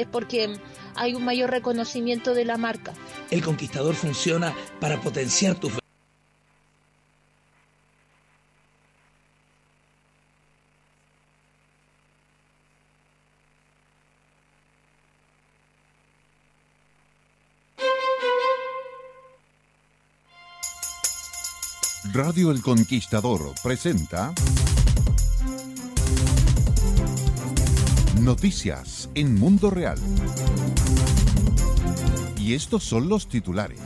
es porque hay un mayor reconocimiento de la marca. El conquistador funciona para potenciar tu Radio El Conquistador presenta Noticias en Mundo Real. Y estos son los titulares.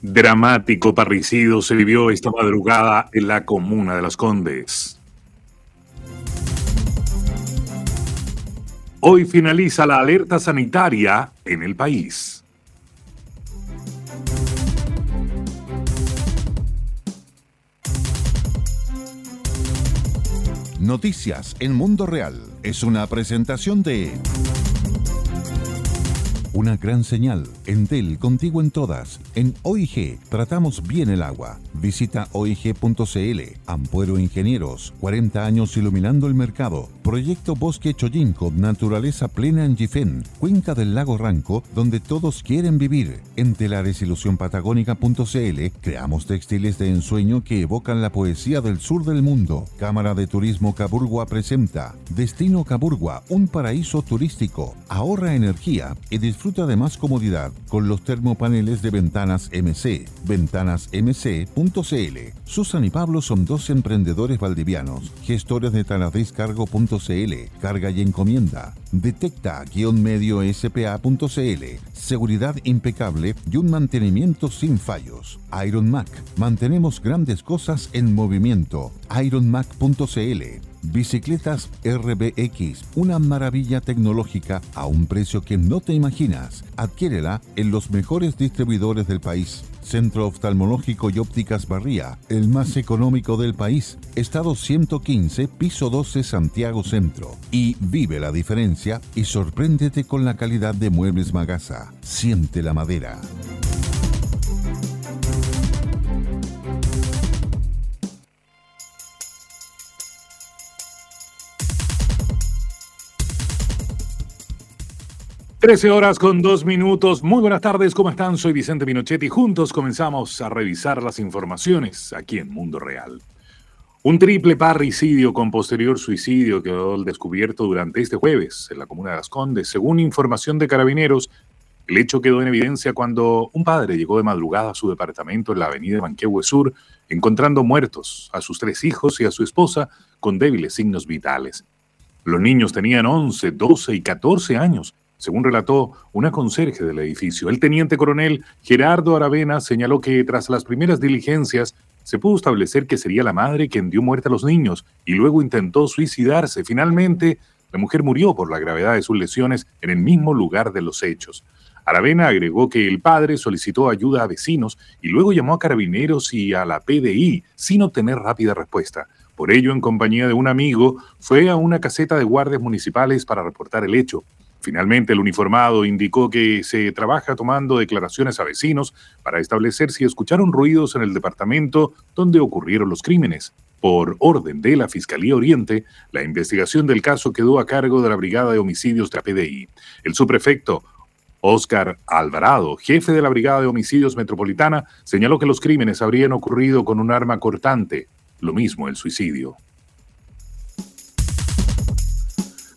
Dramático parricidio se vivió esta madrugada en la comuna de Las Condes. Hoy finaliza la alerta sanitaria en el país. Noticias en Mundo Real. Es una presentación de... Una gran señal. Entel, contigo en todas. En OIG, tratamos bien el agua. Visita oig.cl. Ampuero Ingenieros, 40 años iluminando el mercado. Proyecto Bosque Choyinco, naturaleza plena en Gifén, cuenca del lago Ranco, donde todos quieren vivir. En telaresIlusiónpatagónica.cl creamos textiles de ensueño que evocan la poesía del sur del mundo. Cámara de Turismo Caburgua presenta Destino Caburgua, un paraíso turístico. Ahorra energía y disfruta Disfruta de más comodidad con los termopaneles de Ventanas MC, ventanasmc.cl. Susan y Pablo son dos emprendedores valdivianos, gestores de taladriscargo.cl, carga y encomienda. Detecta-medio-spa.cl, seguridad impecable y un mantenimiento sin fallos. Iron Mac, mantenemos grandes cosas en movimiento. ironmac.cl Bicicletas RBX, una maravilla tecnológica a un precio que no te imaginas. Adquiérela en los mejores distribuidores del país. Centro Oftalmológico y Ópticas Barría, el más económico del país. Estado 115, piso 12, Santiago Centro. Y vive la diferencia y sorpréndete con la calidad de Muebles Magasa. Siente la madera. 13 horas con dos minutos. Muy buenas tardes, ¿cómo están? Soy Vicente Pinochetti. Juntos comenzamos a revisar las informaciones aquí en Mundo Real. Un triple parricidio con posterior suicidio quedó descubierto durante este jueves en la comuna de Las Condes. Según información de carabineros, el hecho quedó en evidencia cuando un padre llegó de madrugada a su departamento en la avenida Manquehue Sur, encontrando muertos a sus tres hijos y a su esposa con débiles signos vitales. Los niños tenían 11, 12 y 14 años según relató una conserje del edificio, el teniente coronel Gerardo Aravena señaló que tras las primeras diligencias se pudo establecer que sería la madre quien dio muerte a los niños y luego intentó suicidarse. Finalmente, la mujer murió por la gravedad de sus lesiones en el mismo lugar de los hechos. Aravena agregó que el padre solicitó ayuda a vecinos y luego llamó a carabineros y a la PDI sin obtener rápida respuesta. Por ello, en compañía de un amigo, fue a una caseta de guardias municipales para reportar el hecho. Finalmente, el uniformado indicó que se trabaja tomando declaraciones a vecinos para establecer si escucharon ruidos en el departamento donde ocurrieron los crímenes. Por orden de la Fiscalía Oriente, la investigación del caso quedó a cargo de la Brigada de Homicidios de la PDI. El subprefecto Oscar Alvarado, jefe de la Brigada de Homicidios Metropolitana, señaló que los crímenes habrían ocurrido con un arma cortante, lo mismo el suicidio.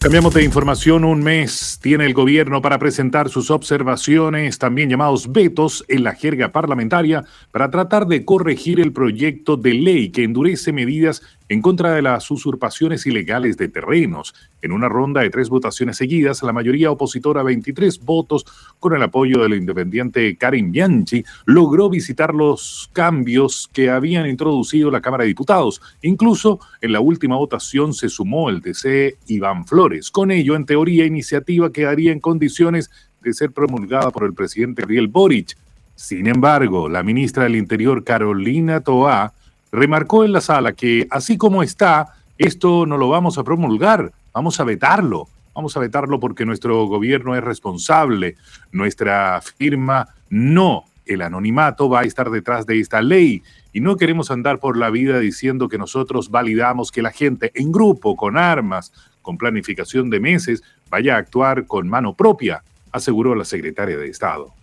Cambiamos de información. Un mes tiene el gobierno para presentar sus observaciones, también llamados vetos, en la jerga parlamentaria, para tratar de corregir el proyecto de ley que endurece medidas en contra de las usurpaciones ilegales de terrenos. En una ronda de tres votaciones seguidas, la mayoría opositora, 23 votos, con el apoyo del independiente Karim Bianchi, logró visitar los cambios que habían introducido la Cámara de Diputados. Incluso en la última votación se sumó el DC Iván Flores. Con ello, en teoría, iniciativa quedaría en condiciones de ser promulgada por el presidente Ariel Boric. Sin embargo, la ministra del Interior, Carolina Toá, remarcó en la sala que así como está, esto no lo vamos a promulgar, vamos a vetarlo. Vamos a vetarlo porque nuestro gobierno es responsable, nuestra firma no, el anonimato va a estar detrás de esta ley y no queremos andar por la vida diciendo que nosotros validamos que la gente en grupo, con armas, con planificación de meses, vaya a actuar con mano propia, aseguró la secretaria de Estado.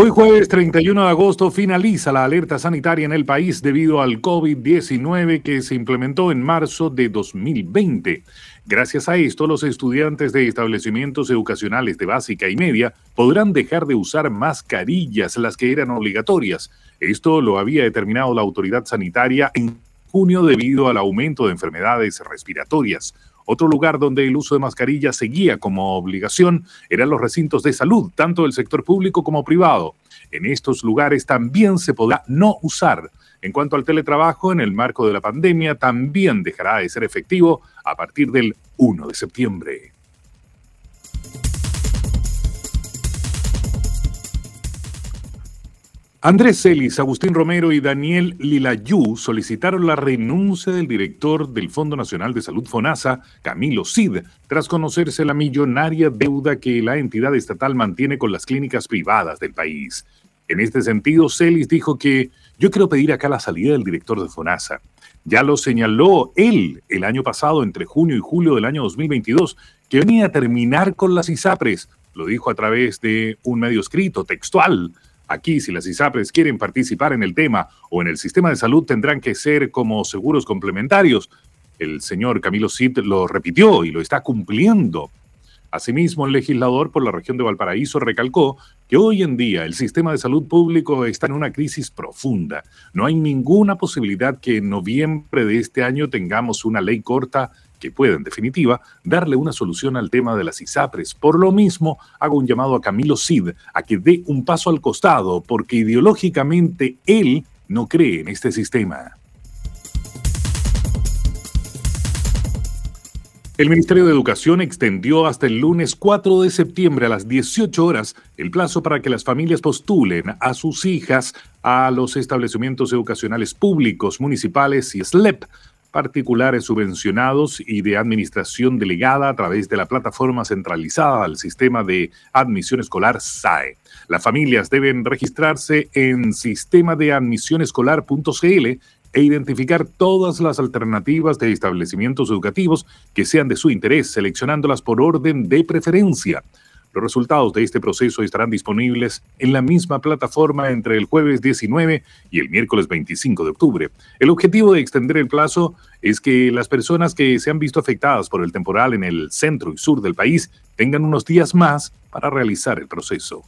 Hoy jueves 31 de agosto finaliza la alerta sanitaria en el país debido al COVID-19 que se implementó en marzo de 2020. Gracias a esto, los estudiantes de establecimientos educacionales de básica y media podrán dejar de usar mascarillas, las que eran obligatorias. Esto lo había determinado la autoridad sanitaria en junio debido al aumento de enfermedades respiratorias. Otro lugar donde el uso de mascarilla seguía como obligación eran los recintos de salud, tanto del sector público como privado. En estos lugares también se podrá no usar. En cuanto al teletrabajo, en el marco de la pandemia, también dejará de ser efectivo a partir del 1 de septiembre. Andrés Celis, Agustín Romero y Daniel Lilayú solicitaron la renuncia del director del Fondo Nacional de Salud FONASA, Camilo Cid, tras conocerse la millonaria deuda que la entidad estatal mantiene con las clínicas privadas del país. En este sentido, Celis dijo que yo quiero pedir acá la salida del director de FONASA. Ya lo señaló él el año pasado, entre junio y julio del año 2022, que venía a terminar con las ISAPRES. Lo dijo a través de un medio escrito, textual. Aquí, si las ISAPRES quieren participar en el tema o en el sistema de salud, tendrán que ser como seguros complementarios. El señor Camilo Cid lo repitió y lo está cumpliendo. Asimismo, el legislador por la región de Valparaíso recalcó que hoy en día el sistema de salud público está en una crisis profunda. No hay ninguna posibilidad que en noviembre de este año tengamos una ley corta que pueda, en definitiva, darle una solución al tema de las ISAPRES. Por lo mismo, hago un llamado a Camilo Cid a que dé un paso al costado, porque ideológicamente él no cree en este sistema. El Ministerio de Educación extendió hasta el lunes 4 de septiembre a las 18 horas el plazo para que las familias postulen a sus hijas a los establecimientos educacionales públicos, municipales y SLEP particulares subvencionados y de administración delegada a través de la plataforma centralizada del sistema de admisión escolar SAE. Las familias deben registrarse en sistema de admisión escolar.cl e identificar todas las alternativas de establecimientos educativos que sean de su interés, seleccionándolas por orden de preferencia. Los resultados de este proceso estarán disponibles en la misma plataforma entre el jueves 19 y el miércoles 25 de octubre. El objetivo de extender el plazo es que las personas que se han visto afectadas por el temporal en el centro y sur del país tengan unos días más para realizar el proceso.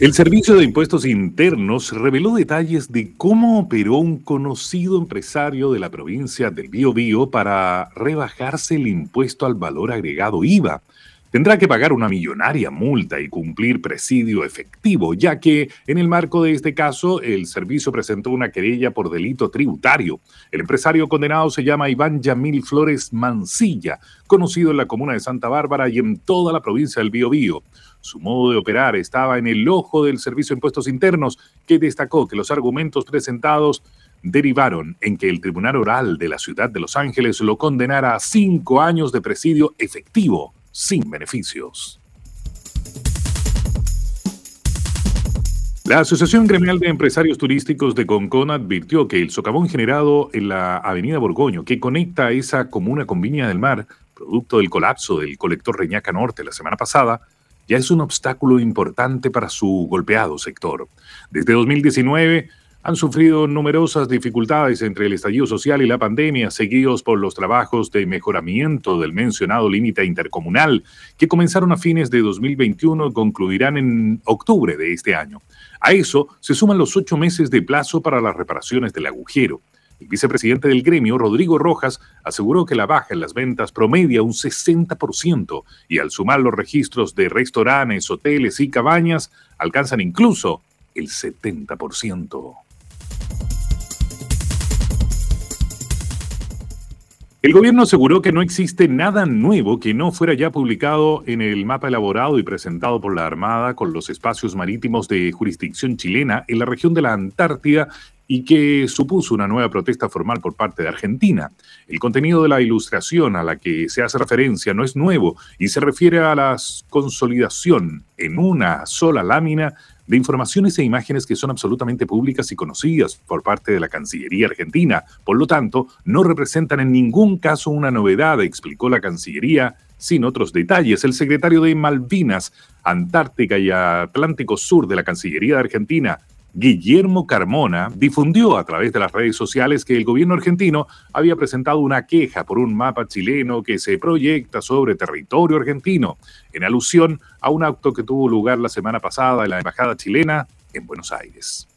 El Servicio de Impuestos Internos reveló detalles de cómo operó un conocido empresario de la provincia del Biobío para rebajarse el impuesto al valor agregado IVA. Tendrá que pagar una millonaria multa y cumplir presidio efectivo, ya que en el marco de este caso el servicio presentó una querella por delito tributario. El empresario condenado se llama Iván Yamil Flores Mancilla, conocido en la comuna de Santa Bárbara y en toda la provincia del Biobío. Su modo de operar estaba en el ojo del Servicio de Impuestos Internos, que destacó que los argumentos presentados derivaron en que el Tribunal Oral de la Ciudad de Los Ángeles lo condenara a cinco años de presidio efectivo, sin beneficios. La Asociación Gremial de Empresarios Turísticos de Concón advirtió que el socavón generado en la avenida Borgoño, que conecta esa comuna con Viña del Mar, producto del colapso del colector Reñaca Norte la semana pasada, ya es un obstáculo importante para su golpeado sector. Desde 2019, han sufrido numerosas dificultades entre el estallido social y la pandemia, seguidos por los trabajos de mejoramiento del mencionado límite intercomunal, que comenzaron a fines de 2021 y concluirán en octubre de este año. A eso se suman los ocho meses de plazo para las reparaciones del agujero. El vicepresidente del gremio, Rodrigo Rojas, aseguró que la baja en las ventas promedia un 60% y al sumar los registros de restaurantes, hoteles y cabañas, alcanzan incluso el 70%. El gobierno aseguró que no existe nada nuevo que no fuera ya publicado en el mapa elaborado y presentado por la Armada con los espacios marítimos de jurisdicción chilena en la región de la Antártida y que supuso una nueva protesta formal por parte de Argentina. El contenido de la ilustración a la que se hace referencia no es nuevo y se refiere a la consolidación en una sola lámina de informaciones e imágenes que son absolutamente públicas y conocidas por parte de la Cancillería argentina. Por lo tanto, no representan en ningún caso una novedad, explicó la Cancillería, sin otros detalles. El secretario de Malvinas, Antártica y Atlántico Sur de la Cancillería de Argentina, Guillermo Carmona difundió a través de las redes sociales que el gobierno argentino había presentado una queja por un mapa chileno que se proyecta sobre territorio argentino, en alusión a un acto que tuvo lugar la semana pasada en la Embajada chilena en Buenos Aires.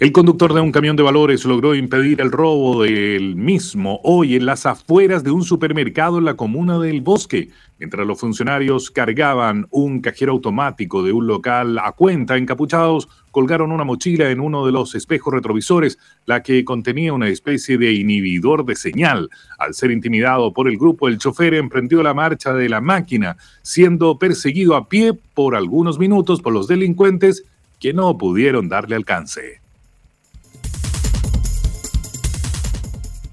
El conductor de un camión de valores logró impedir el robo del mismo hoy en las afueras de un supermercado en la comuna del Bosque, mientras los funcionarios cargaban un cajero automático de un local a cuenta, encapuchados, colgaron una mochila en uno de los espejos retrovisores, la que contenía una especie de inhibidor de señal. Al ser intimidado por el grupo, el chofer emprendió la marcha de la máquina, siendo perseguido a pie por algunos minutos por los delincuentes que no pudieron darle alcance.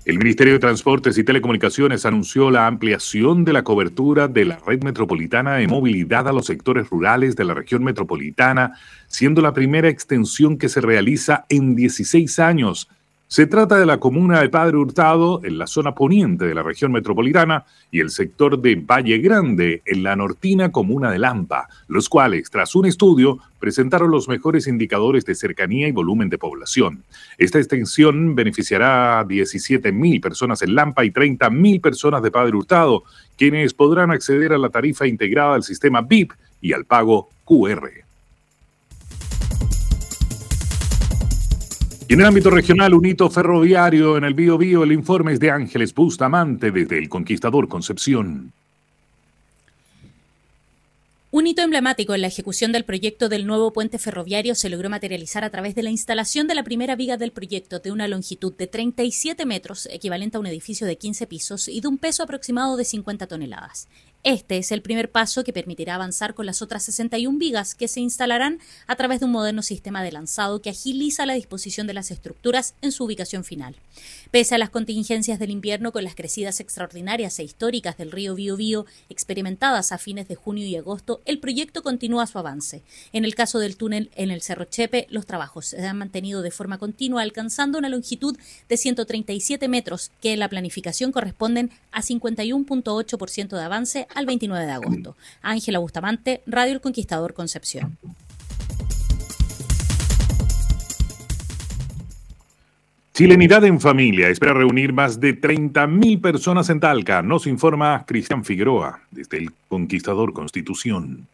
El Ministerio de Transportes y Telecomunicaciones anunció la ampliación de la cobertura de la red metropolitana de movilidad a los sectores rurales de la región metropolitana, siendo la primera extensión que se realiza en 16 años se trata de la comuna de Padre Hurtado, en la zona poniente de la región metropolitana, y el sector de Valle Grande, en la nortina comuna de Lampa, los cuales, tras un estudio, presentaron los mejores indicadores de cercanía y volumen de población. Esta extensión beneficiará a 17.000 personas en Lampa y 30.000 personas de Padre Hurtado, quienes podrán acceder a la tarifa integrada al sistema BIP y al pago QR. En el ámbito regional, un hito ferroviario en el Bío Bío, el informe es de Ángeles Bustamante desde el Conquistador Concepción. Un hito emblemático en la ejecución del proyecto del nuevo puente ferroviario se logró materializar a través de la instalación de la primera viga del proyecto de una longitud de 37 metros, equivalente a un edificio de 15 pisos, y de un peso aproximado de 50 toneladas. Este es el primer paso que permitirá avanzar con las otras 61 vigas que se instalarán a través de un moderno sistema de lanzado que agiliza la disposición de las estructuras en su ubicación final. Pese a las contingencias del invierno con las crecidas extraordinarias e históricas del río Biobío experimentadas a fines de junio y agosto, el proyecto continúa su avance. En el caso del túnel en el Cerro Chepe, los trabajos se han mantenido de forma continua, alcanzando una longitud de 137 metros, que en la planificación corresponden a 51.8% de avance al 29 de agosto. Ángela Bustamante, Radio El Conquistador Concepción. Chilenidad en familia espera reunir más de 30.000 personas en Talca, nos informa Cristian Figueroa desde el Conquistador Constitución.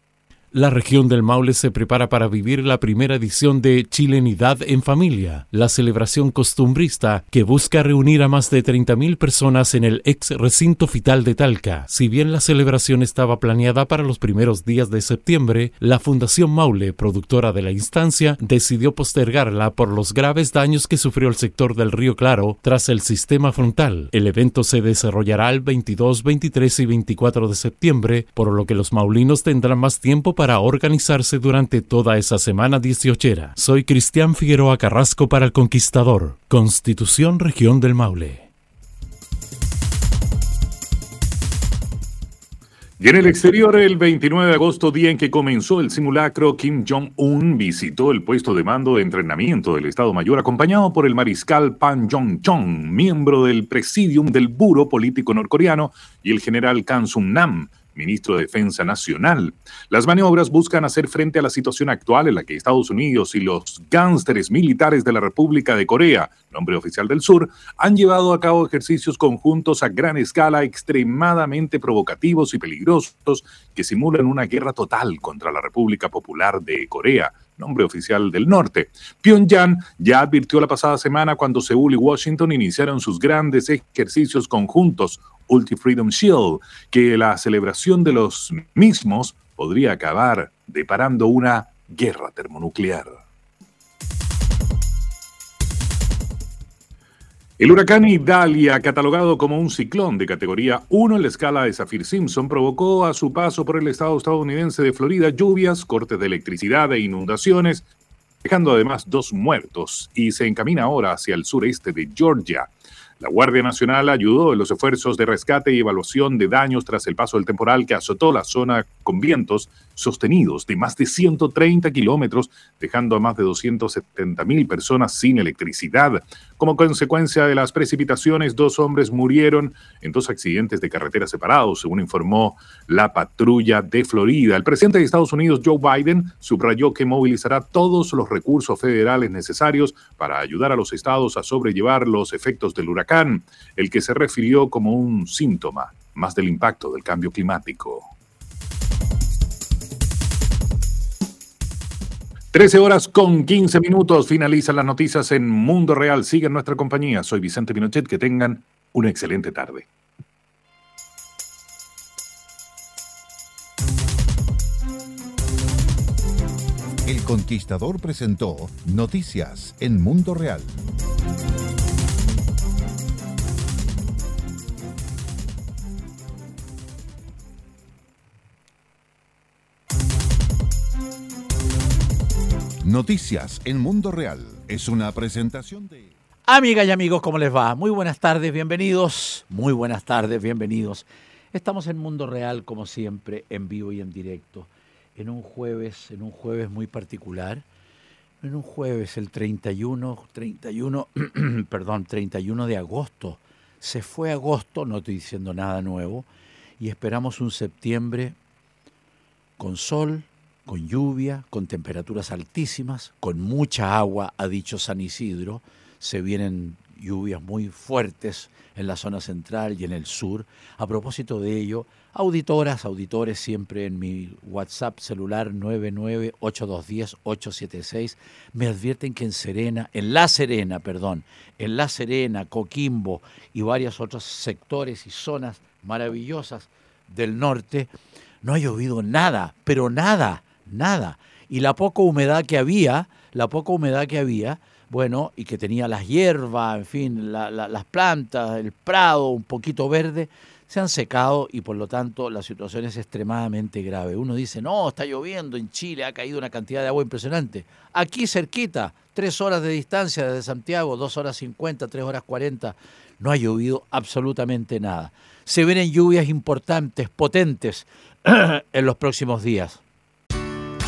La región del Maule se prepara para vivir la primera edición de Chilenidad en Familia, la celebración costumbrista que busca reunir a más de 30.000 personas en el ex recinto fital de Talca. Si bien la celebración estaba planeada para los primeros días de septiembre, la Fundación Maule, productora de la instancia, decidió postergarla por los graves daños que sufrió el sector del Río Claro tras el sistema frontal. El evento se desarrollará el 22, 23 y 24 de septiembre, por lo que los maulinos tendrán más tiempo para para organizarse durante toda esa semana dieciochera. Soy Cristian Figueroa Carrasco para El Conquistador, Constitución Región del Maule. Y en el exterior, el 29 de agosto, día en que comenzó el simulacro, Kim Jong-un visitó el puesto de mando de entrenamiento del Estado Mayor acompañado por el mariscal Pan Jong-chong, miembro del presidium del Buro Político Norcoreano, y el general Kang Sung-nam, ministro de Defensa Nacional. Las maniobras buscan hacer frente a la situación actual en la que Estados Unidos y los gánsteres militares de la República de Corea, nombre oficial del sur, han llevado a cabo ejercicios conjuntos a gran escala extremadamente provocativos y peligrosos que simulan una guerra total contra la República Popular de Corea nombre oficial del norte. Pyongyang ya advirtió la pasada semana cuando Seúl y Washington iniciaron sus grandes ejercicios conjuntos Ulti Freedom Shield, que la celebración de los mismos podría acabar deparando una guerra termonuclear. El huracán Idalia, catalogado como un ciclón de categoría 1 en la escala de Saffir-Simpson, provocó a su paso por el estado estadounidense de Florida lluvias, cortes de electricidad e inundaciones, dejando además dos muertos, y se encamina ahora hacia el sureste de Georgia. La Guardia Nacional ayudó en los esfuerzos de rescate y evaluación de daños tras el paso del temporal que azotó la zona con vientos sostenidos de más de 130 kilómetros, dejando a más de 270 mil personas sin electricidad. Como consecuencia de las precipitaciones, dos hombres murieron en dos accidentes de carretera separados, según informó la patrulla de Florida. El presidente de Estados Unidos, Joe Biden, subrayó que movilizará todos los recursos federales necesarios para ayudar a los estados a sobrellevar los efectos del huracán, el que se refirió como un síntoma más del impacto del cambio climático. 13 horas con 15 minutos finalizan las noticias en Mundo Real. Sigan nuestra compañía. Soy Vicente Pinochet. Que tengan una excelente tarde. El Conquistador presentó Noticias en Mundo Real. Noticias en Mundo Real es una presentación de... Amigas y amigos, ¿cómo les va? Muy buenas tardes, bienvenidos. Muy buenas tardes, bienvenidos. Estamos en Mundo Real, como siempre, en vivo y en directo. En un jueves, en un jueves muy particular. En un jueves, el 31, 31, perdón, 31 de agosto. Se fue agosto, no estoy diciendo nada nuevo, y esperamos un septiembre con sol, con lluvia, con temperaturas altísimas, con mucha agua, ha dicho San Isidro. Se vienen lluvias muy fuertes en la zona central y en el sur. A propósito de ello, auditoras, auditores, siempre en mi WhatsApp celular 998210876 me advierten que en Serena, en La Serena, perdón, en La Serena, Coquimbo y varios otros sectores y zonas maravillosas del norte, no ha llovido nada, pero nada nada. Y la poca humedad que había, la poca humedad que había, bueno, y que tenía las hierbas, en fin, las plantas, el prado un poquito verde, se han secado y por lo tanto la situación es extremadamente grave. Uno dice, no, está lloviendo en Chile, ha caído una cantidad de agua impresionante. Aquí cerquita, tres horas de distancia desde Santiago, dos horas cincuenta, tres horas cuarenta, no ha llovido absolutamente nada. Se vienen lluvias importantes, potentes en los próximos días.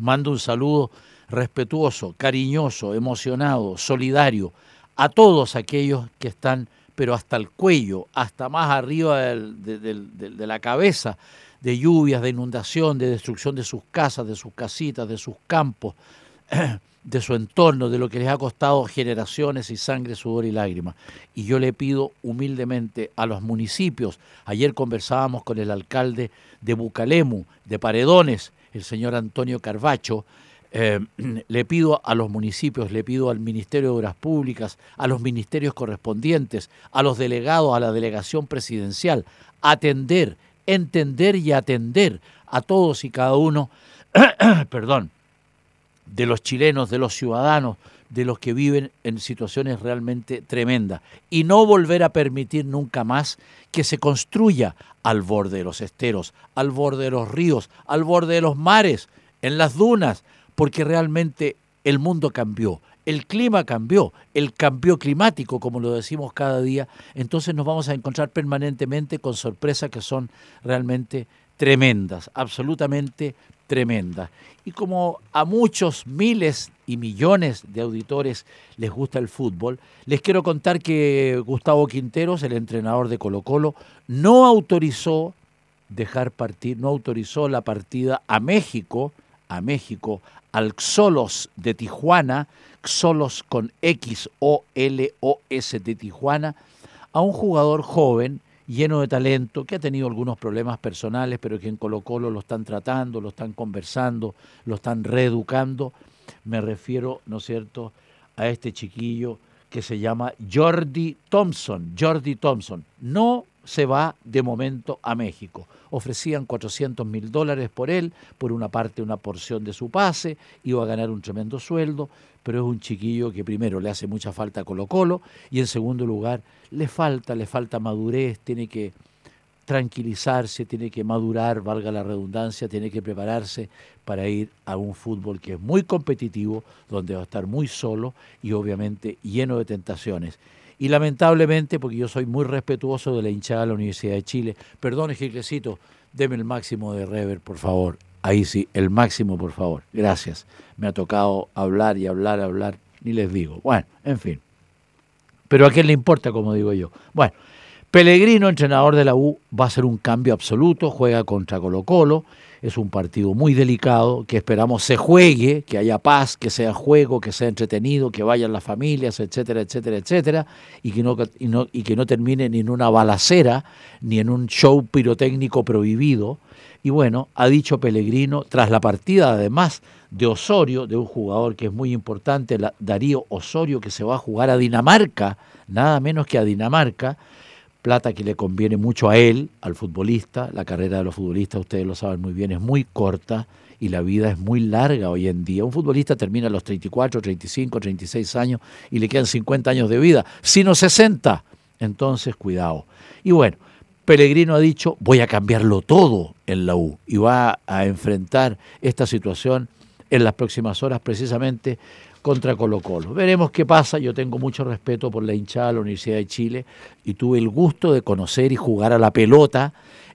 Mando un saludo respetuoso, cariñoso, emocionado, solidario a todos aquellos que están, pero hasta el cuello, hasta más arriba de, la cabeza, de lluvias, de inundación, de destrucción de sus casas, de sus casitas, de sus campos, de su entorno, de lo que les ha costado generaciones y sangre, sudor y lágrimas. Y yo le pido humildemente a los municipios, ayer conversábamos con el alcalde de Bucalemu, de Paredones, el señor Antonio Carvacho, eh, le pido a los municipios, le pido al Ministerio de Obras Públicas, a los ministerios correspondientes, a los delegados, a la delegación presidencial, atender, entender y atender a todos y cada uno, perdón, de los chilenos, de los ciudadanos, de los que viven en situaciones realmente tremendas y no volver a permitir nunca más que se construya al borde de los esteros, al borde de los ríos, al borde de los mares, en las dunas, porque realmente el mundo cambió, el clima cambió, el cambio climático, como lo decimos cada día, entonces nos vamos a encontrar permanentemente con sorpresas que son realmente tremendas, absolutamente tremendas. Y como a muchos miles y millones de auditores les gusta el fútbol, les quiero contar que Gustavo Quinteros, el entrenador de Colo Colo, no autorizó dejar partir, no autorizó la partida a México, a México, al Xolos de Tijuana, Xolos con X O L O S de Tijuana, a un jugador joven lleno de talento, que ha tenido algunos problemas personales, pero que en Colo Colo lo están tratando, lo están conversando, lo están reeducando. Me refiero, ¿no es cierto?, a este chiquillo que se llama Jordi Thompson. Jordi Thompson. No se va de momento a México. Ofrecían 400 mil dólares por él, por una parte una porción de su pase, iba a ganar un tremendo sueldo, pero es un chiquillo que primero le hace mucha falta Colo Colo y en segundo lugar le falta, le falta madurez, tiene que tranquilizarse, tiene que madurar, valga la redundancia, tiene que prepararse para ir a un fútbol que es muy competitivo, donde va a estar muy solo y obviamente lleno de tentaciones. Y lamentablemente, porque yo soy muy respetuoso de la hinchada de la Universidad de Chile, perdón, Gilclecito, deme el máximo de rever, por favor. Ahí sí, el máximo, por favor. Gracias. Me ha tocado hablar y hablar, hablar, ni les digo. Bueno, en fin. Pero a quién le importa, como digo yo. Bueno, Pellegrino, entrenador de la U, va a ser un cambio absoluto, juega contra Colo Colo, es un partido muy delicado, que esperamos se juegue, que haya paz, que sea juego, que sea entretenido, que vayan las familias, etcétera, etcétera, etcétera, y que no, no, y que no termine ni en una balacera, ni en un show pirotécnico prohibido. Y bueno, ha dicho Pellegrino, tras la partida además de Osorio, de un jugador que es muy importante, Darío Osorio, que se va a jugar a Dinamarca, nada menos que a Dinamarca, plata que le conviene mucho a él, al futbolista. La carrera de los futbolistas, ustedes lo saben muy bien, es muy corta y la vida es muy larga hoy en día. Un futbolista termina a los 34, 35, 36 años y le quedan 50 años de vida, sino 60. Entonces, cuidado. Y bueno, Pellegrino ha dicho, voy a cambiarlo todo en la U y va a enfrentar esta situación en las próximas horas precisamente contra Colo Colo. Veremos qué pasa. Yo tengo mucho respeto por la hinchada de la Universidad de Chile y tuve el gusto de conocer y jugar a la pelota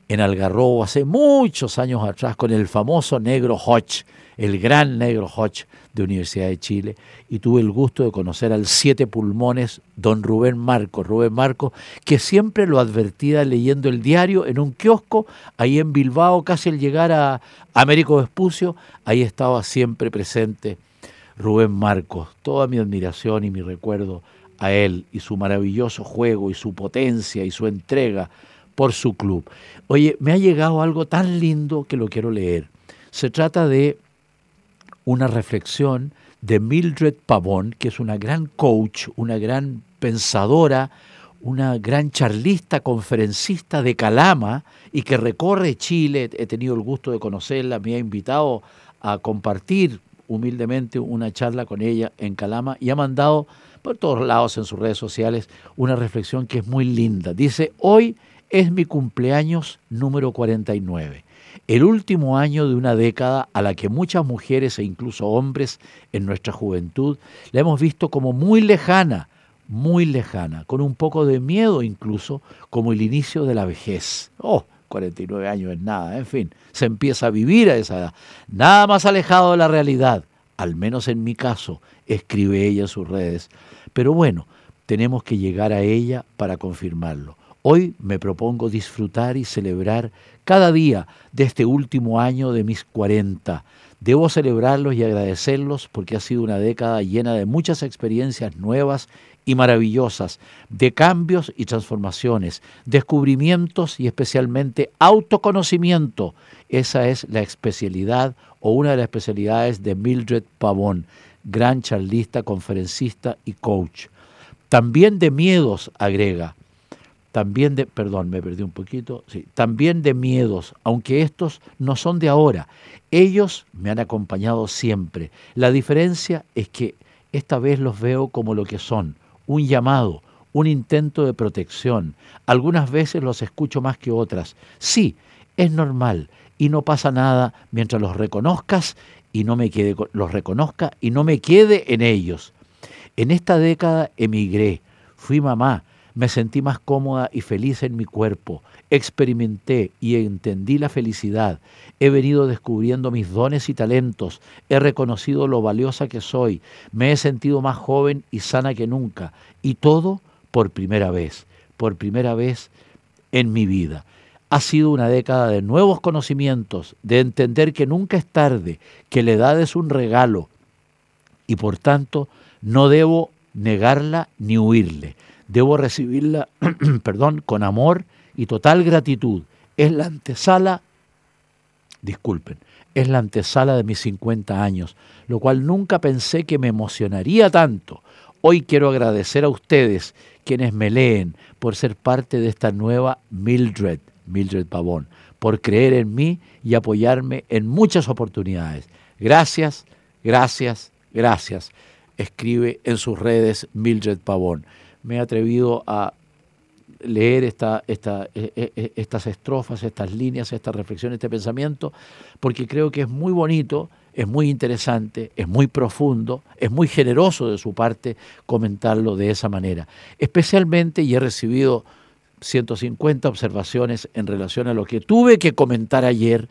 en Algarrobo hace muchos años atrás con el famoso negro Hodge, el gran negro Hodge de Universidad de Chile, y tuve el gusto de conocer al siete pulmones, don Rubén Marcos, Rubén Marcos, que siempre lo advertía leyendo el diario en un kiosco, ahí en Bilbao, casi al llegar a Américo Vespucio, ahí estaba siempre presente Rubén Marcos. Toda mi admiración y mi recuerdo a él y su maravilloso juego y su potencia y su entrega por su club. Oye, me ha llegado algo tan lindo que lo quiero leer. Se trata de una reflexión de Mildred Pavón, que es una gran coach, una gran pensadora, una gran charlista, conferencista de Calama y que recorre Chile. He tenido el gusto de conocerla, me ha invitado a compartir humildemente una charla con ella en Calama y ha mandado por todos lados en sus redes sociales una reflexión que es muy linda. Dice, hoy es mi cumpleaños número 49, el último año de una década a la que muchas mujeres e incluso hombres en nuestra juventud la hemos visto como muy lejana, muy lejana, con un poco de miedo incluso, como el inicio de la vejez. Oh, 49 años es nada, en fin, se empieza a vivir a esa edad. Nada más alejado de la realidad, al menos en mi caso, escribe ella en sus redes. Pero bueno, tenemos que llegar a ella para confirmarlo. Hoy me propongo disfrutar y celebrar cada día de este último año de mis 40. Debo celebrarlos y agradecerlos porque ha sido una década llena de muchas experiencias nuevas y maravillosas, de cambios y transformaciones, descubrimientos y especialmente autoconocimiento. Esa es la especialidad o una de las especialidades de Mildred Pavón, gran charlista, conferencista y coach. También de miedos, agrega. También de, perdón, me perdí un poquito, sí, también de miedos, aunque estos no son de ahora. Ellos me han acompañado siempre. La diferencia es que esta vez los veo como lo que son, un llamado, un intento de protección. Algunas veces los escucho más que otras. Sí, es normal y no pasa nada mientras los reconozcas y no me quede los reconozca y no me quede en ellos. En esta década emigré, fui mamá, me sentí más cómoda y feliz en mi cuerpo, experimenté y entendí la felicidad, he venido descubriendo mis dones y talentos, he reconocido lo valiosa que soy, me he sentido más joven y sana que nunca, y todo por primera vez, por primera vez en mi vida. Ha sido una década de nuevos conocimientos, de entender que nunca es tarde, que la edad es un regalo. Y por tanto no debo negarla ni huirle. Debo recibirla, perdón, con amor y total gratitud. Es la antesala, disculpen, es la antesala de mis 50 años, lo cual nunca pensé que me emocionaría tanto. Hoy quiero agradecer a ustedes quienes me leen por ser parte de esta nueva Mildred, Mildred Pavón, por creer en mí y apoyarme en muchas oportunidades. Gracias, gracias, gracias. Escribe en sus redes Mildred Pavón. Me he atrevido a leer esta, esta, e, e, e, estas estrofas, estas líneas, esta reflexión, este pensamiento, porque creo que es muy bonito, es muy interesante, es muy profundo, es muy generoso de su parte comentarlo de esa manera. Especialmente, y he recibido 150 observaciones en relación a lo que tuve que comentar ayer,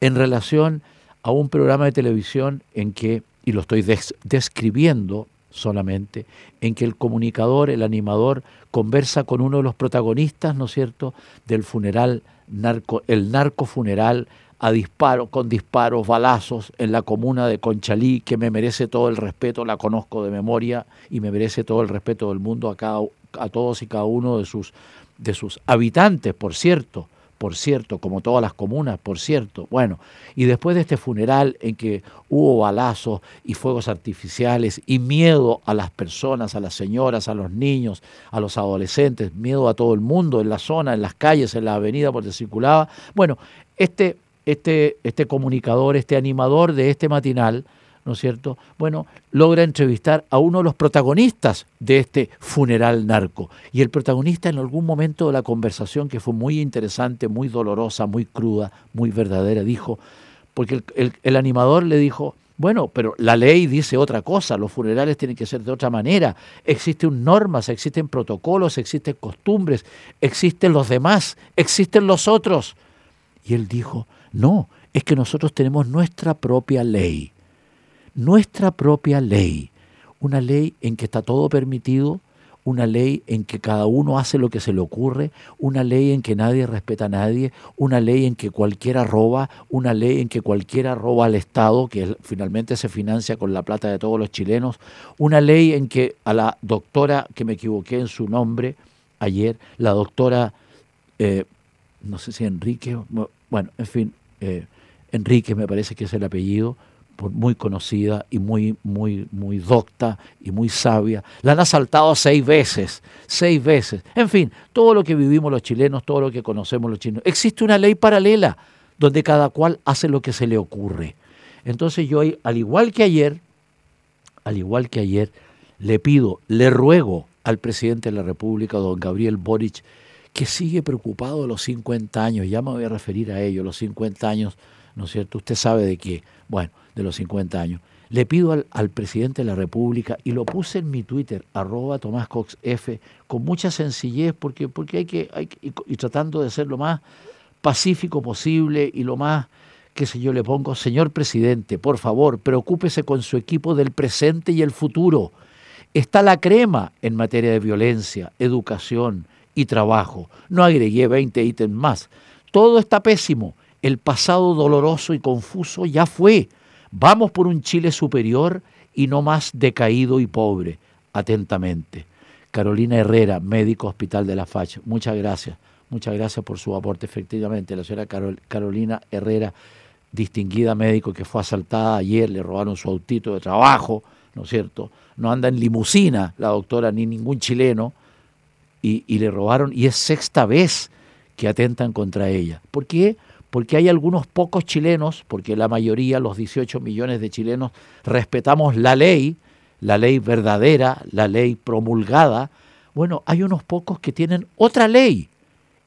en relación a un programa de televisión en que, y lo estoy describiendo solamente, en que el comunicador, el animador, conversa con uno de los protagonistas, ¿no es cierto?, del funeral, narco, el narco funeral a disparo, con disparos, balazos en la comuna de Conchalí, que me merece todo el respeto, la conozco de memoria y me merece todo el respeto del mundo a, cada, a todos y cada uno de sus, de sus habitantes, por cierto por cierto, como todas las comunas, por cierto. Bueno, y después de este funeral en que hubo balazos y fuegos artificiales y miedo a las personas, a las señoras, a los niños, a los adolescentes, miedo a todo el mundo en la zona, en las calles, en la avenida por donde circulaba, bueno, este, este, este comunicador, este animador de este matinal, ¿no es cierto? Bueno, logra entrevistar a uno de los protagonistas de este funeral narco. Y el protagonista en algún momento de la conversación, que fue muy interesante, muy dolorosa, muy cruda, muy verdadera, dijo, porque el, animador le dijo, bueno, pero la ley dice otra cosa, los funerales tienen que ser de otra manera, existen normas, existen protocolos, existen costumbres, existen los demás, existen los otros. Y él dijo, no, es que nosotros tenemos nuestra propia ley nuestra propia ley, una ley en que está todo permitido, una ley en que cada uno hace lo que se le ocurre, una ley en que nadie respeta a nadie, una ley en que cualquiera roba, una ley en que cualquiera roba al Estado, que finalmente se financia con la plata de todos los chilenos, una ley en que a la doctora, que me equivoqué en su nombre ayer, la doctora, eh, no sé si Enrique, bueno, en fin, eh, Enrique me parece que es el apellido, muy conocida y muy, muy, muy docta y muy sabia. La han asaltado seis veces, seis veces. En fin, todo lo que vivimos los chilenos, todo lo que conocemos los chilenos. Existe una ley paralela donde cada cual hace lo que se le ocurre. Entonces yo, al igual que ayer, al igual que ayer, le pido, le ruego al presidente de la República, don Gabriel Boric, que sigue preocupado de los 50 años, ya me voy a referir a ello, los 50 años, ¿no es cierto? Usted sabe de qué. Bueno, de los 50 años. Le pido al, presidente de la República, y lo puse en mi Twitter, arroba Tomás Cox F, con mucha sencillez, porque, porque hay que, hay y, tratando de ser lo más pacífico posible y lo más, qué sé yo, le pongo, señor presidente, por favor, preocúpese con su equipo del presente y el futuro. Está la crema en materia de violencia, educación y trabajo. No agregué 20 ítems más. Todo está pésimo. El pasado doloroso y confuso ya fue. Vamos por un Chile superior y no más decaído y pobre. Atentamente. Carolina Herrera, médico Hospital de la FACH. Muchas gracias. Muchas gracias por su aporte. Efectivamente, la señora Carolina Herrera, distinguida médico que fue asaltada ayer, le robaron su autito de trabajo, ¿no es cierto? No anda en limusina la doctora ni ningún chileno y, y le robaron, y es sexta vez que atentan contra ella. ¿Por qué? Hay algunos pocos chilenos, porque la mayoría, los 18 millones de chilenos, respetamos la ley, la ley verdadera, la ley promulgada. Bueno, hay unos pocos que tienen otra ley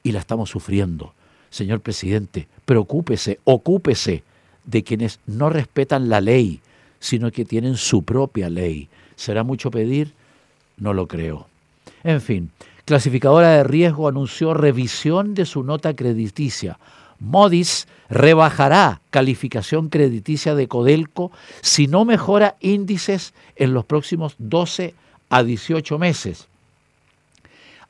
y la estamos sufriendo. Señor presidente, preocúpese, ocúpese de quienes no respetan la ley, sino que tienen su propia ley. ¿Será mucho pedir? No lo creo. En fin, clasificadora de riesgo anunció revisión de su nota crediticia. Modis rebajará calificación crediticia de Codelco si no mejora índices en los próximos 12 a 18 meses.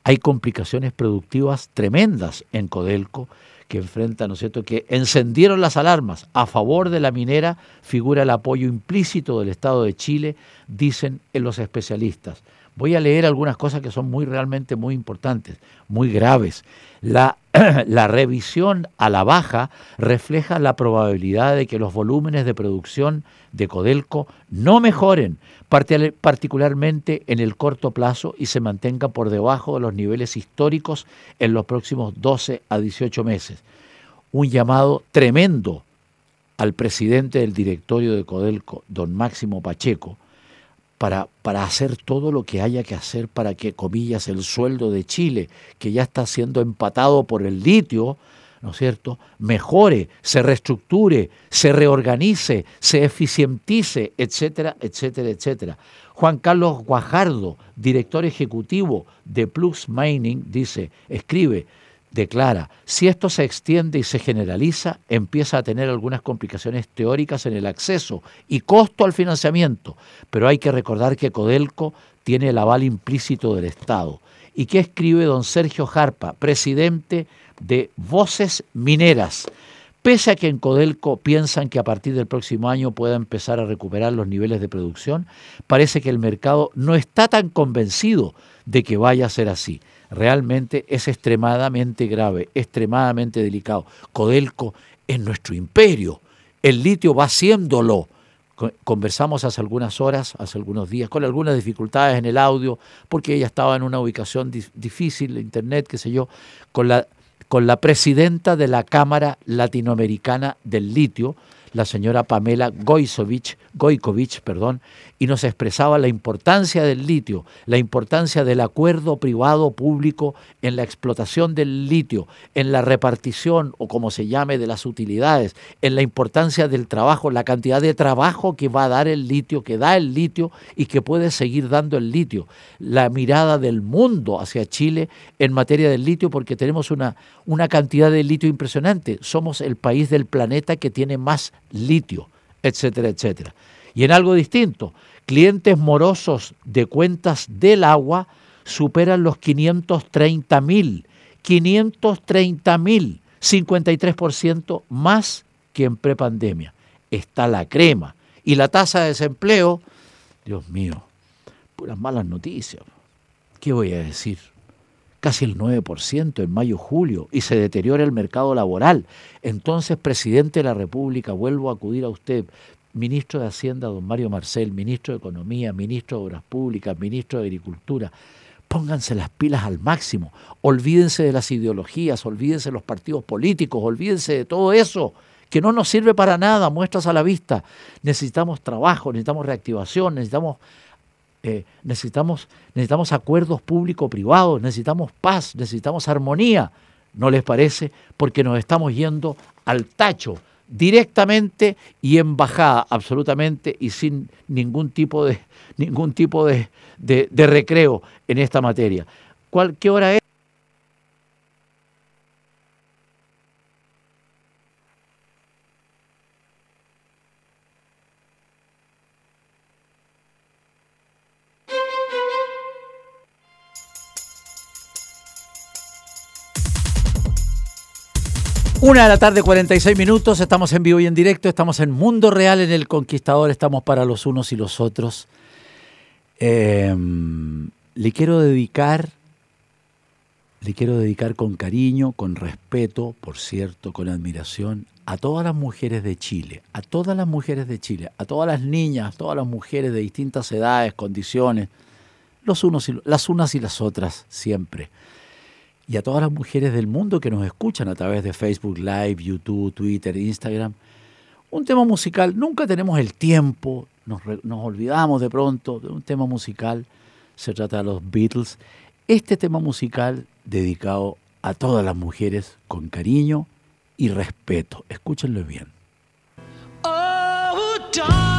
Hay complicaciones productivas tremendas en Codelco que enfrenta, ¿no es cierto?, que encendieron las alarmas a favor de la minera, figura el apoyo implícito del Estado de Chile, dicen los especialistas. Voy a leer algunas cosas que son muy realmente muy importantes, muy graves. La, la, revisión a la baja refleja la probabilidad de que los volúmenes de producción de Codelco no mejoren, particularmente en el corto plazo, y se mantenga por debajo de los niveles históricos en los próximos 12 a 18 meses. Un llamado tremendo al presidente del directorio de Codelco, don Máximo Pacheco, para, para, hacer todo lo que haya que hacer para que, comillas, el sueldo de Chile, que ya está siendo empatado por el litio, ¿no es cierto?, mejore, se reestructure, se reorganice, se eficientice, etcétera, etcétera, etcétera. Juan Carlos Guajardo, director ejecutivo de Plus Mining, dice, escribe, declara, si esto se extiende y se generaliza, empieza a tener algunas complicaciones teóricas en el acceso y costo al financiamiento, pero hay que recordar que Codelco tiene el aval implícito del Estado. ¿Y qué escribe don Sergio Jarpa, presidente de Voces Mineras? Pese a que en Codelco piensan que a partir del próximo año pueda empezar a recuperar los niveles de producción, parece que el mercado no está tan convencido de que vaya a ser así realmente es extremadamente grave, extremadamente delicado. Codelco es nuestro imperio, el litio va siéndolo. Conversamos hace algunas horas, hace algunos días, con algunas dificultades en el audio, porque ella estaba en una ubicación difícil, internet, qué sé yo, con la, con la presidenta de la Cámara Latinoamericana del Litio, la señora Pamela Goikovich, perdón, y nos expresaba la importancia del litio, la importancia del acuerdo privado-público en la explotación del litio, en la repartición o como se llame de las utilidades, en la importancia del trabajo, la cantidad de trabajo que va a dar el litio, que da el litio y que puede seguir dando el litio, la mirada del mundo hacia Chile en materia del litio porque tenemos una, una cantidad de litio impresionante, somos el país del planeta que tiene más litio, etcétera, etcétera. Y en algo distinto, clientes morosos de cuentas del agua superan los 530 mil, 530 mil, 53% más que en prepandemia. Está la crema. Y la tasa de desempleo, Dios mío, puras malas noticias. ¿Qué voy a decir? Casi el 9% en mayo-julio y se deteriora el mercado laboral. Entonces, presidente de la República, vuelvo a acudir a usted, ministro de Hacienda, don Mario Marcel, ministro de Economía, ministro de Obras Públicas, ministro de Agricultura, pónganse las pilas al máximo, olvídense de las ideologías, olvídense de los partidos políticos, olvídense de todo eso que no nos sirve para nada, muestras a la vista. Necesitamos trabajo, necesitamos reactivación, necesitamos, eh, necesitamos, necesitamos acuerdos público-privados, necesitamos paz, necesitamos armonía. ¿No les parece? Porque nos estamos yendo al tacho directamente y en bajada absolutamente y sin ningún tipo de ningún tipo de, de recreo en esta materia. ¿Cuál, ¿Qué hora es? Una de la tarde, 46 minutos, estamos en vivo y en directo, estamos en Mundo Real en El Conquistador, estamos para los unos y los otros. Em, le quiero dedicar, le quiero dedicar con cariño, con respeto, por cierto, con admiración, a todas las mujeres de Chile, a todas las mujeres de Chile, a todas las niñas, a todas las mujeres de distintas edades, condiciones, los unos y, las unas y las otras, siempre y a todas las mujeres del mundo que nos escuchan a través de Facebook Live, YouTube, Twitter, Instagram, Un tema musical, nunca tenemos el tiempo, nos, olvidamos de pronto de un tema musical, se trata de los Beatles. Este tema musical dedicado a todas las mujeres con cariño y respeto. Escúchenlo bien. Oh,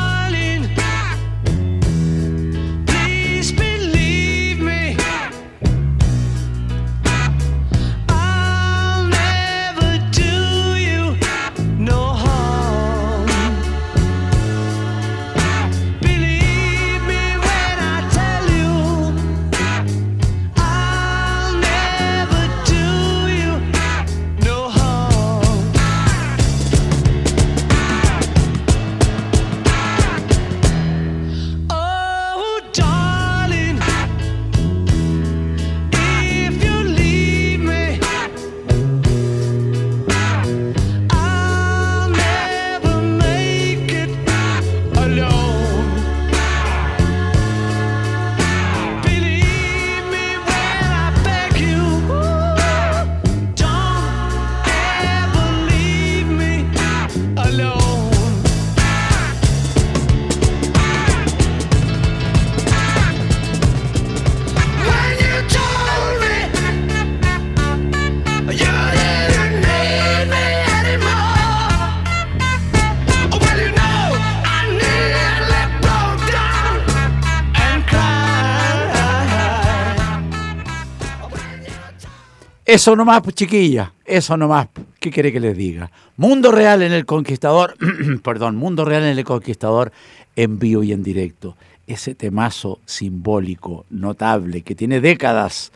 Eso nomás, pues, chiquilla, eso nomás. ¿Qué quiere que les diga? Mundo Real en el Conquistador, perdón, Mundo Real en el Conquistador en vivo y en directo. Ese temazo simbólico, notable, que tiene décadas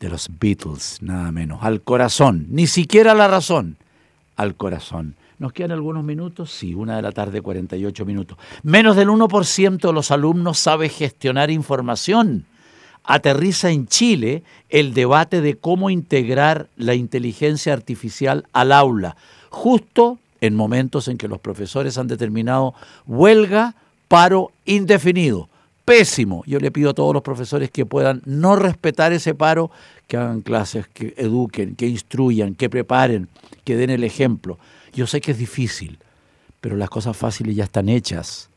de los Beatles, nada menos. Al corazón, ni siquiera la razón, al corazón. ¿Nos quedan algunos minutos? Sí, una de la tarde, 48 minutos. Menos del 1% de los alumnos sabe gestionar información aterriza en Chile el debate de cómo integrar la inteligencia artificial al aula, justo en momentos en que los profesores han determinado huelga, paro indefinido. Pésimo. Yo le pido a todos los profesores que puedan no respetar ese paro, que hagan clases, que eduquen, que instruyan, que preparen, que den el ejemplo. Yo sé que es difícil, pero las cosas fáciles ya están hechas.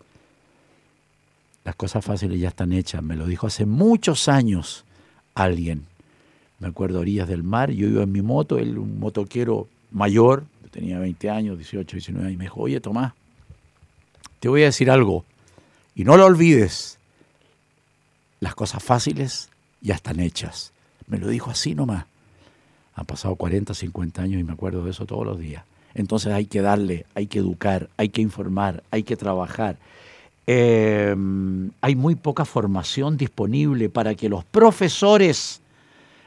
Las cosas fáciles ya están hechas. Me lo dijo hace muchos años alguien. Me acuerdo orillas del mar, yo iba en mi moto, él un motoquero mayor, tenía 20 años, 18, 19 años, me dijo, oye Tomás, te voy a decir algo, y no lo olvides, las cosas fáciles ya están hechas. Me lo dijo así nomás. Han pasado 40, 50 años y me acuerdo de eso todos los días. Entonces hay que darle, hay que educar, hay que informar, hay que trabajar. Eh, hay muy poca formación disponible para que los profesores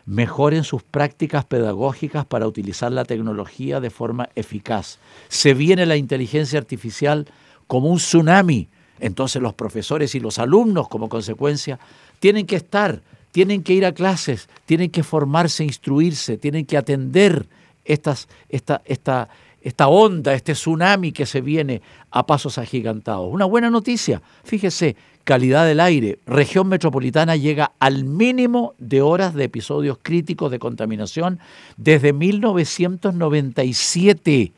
mejoren sus prácticas pedagógicas para utilizar la tecnología de forma eficaz. Se viene la inteligencia artificial como un tsunami. Entonces los profesores y los alumnos, como consecuencia, tienen que estar, tienen que ir a clases, tienen que formarse, instruirse, tienen que atender estas, esta, esta, esta onda, este tsunami que se viene a pasos agigantados. Una buena noticia, fíjese, calidad del aire, región metropolitana llega al mínimo de horas de episodios críticos de contaminación desde 1997.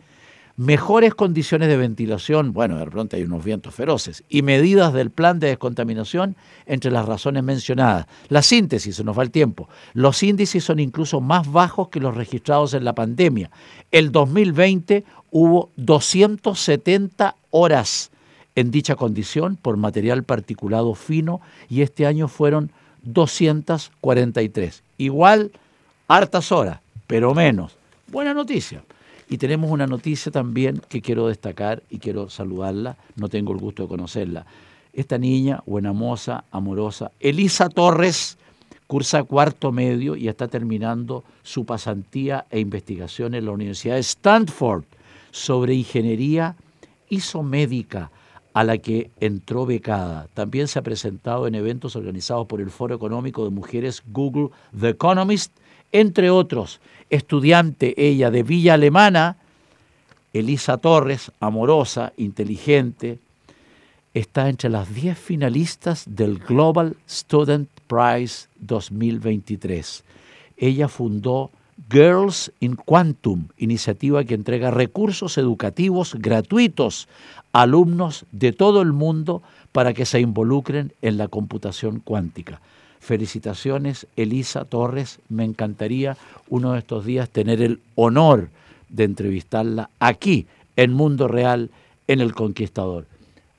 Mejores condiciones de ventilación, bueno, de pronto hay unos vientos feroces, y medidas del plan de descontaminación entre las razones mencionadas. La síntesis, se nos va el tiempo. Los índices son incluso más bajos que los registrados en la pandemia. El 2020 hubo 270 horas en dicha condición por material particulado fino y este año fueron 243. Igual, hartas horas, pero menos. Buena noticia. Y tenemos una noticia también que quiero destacar y quiero saludarla, no tengo el gusto de conocerla. Esta niña, buena moza, amorosa, Elisa Torres, cursa cuarto medio y está terminando su pasantía e investigación en la Universidad de Stanford sobre ingeniería isomédica a la que entró becada. También se ha presentado en eventos organizados por el Foro Económico de Mujeres Google The Economist, entre otros. Estudiante ella de Villa Alemana, Elisa Torres, amorosa, inteligente, está entre las 10 finalistas del Global Student Prize 2023. Ella fundó Girls in Quantum, iniciativa que entrega recursos educativos gratuitos a alumnos de todo el mundo para que se involucren en la computación cuántica. Felicitaciones, Elisa Torres. Me encantaría uno de estos días tener el honor de entrevistarla aquí, en Mundo Real, en El Conquistador.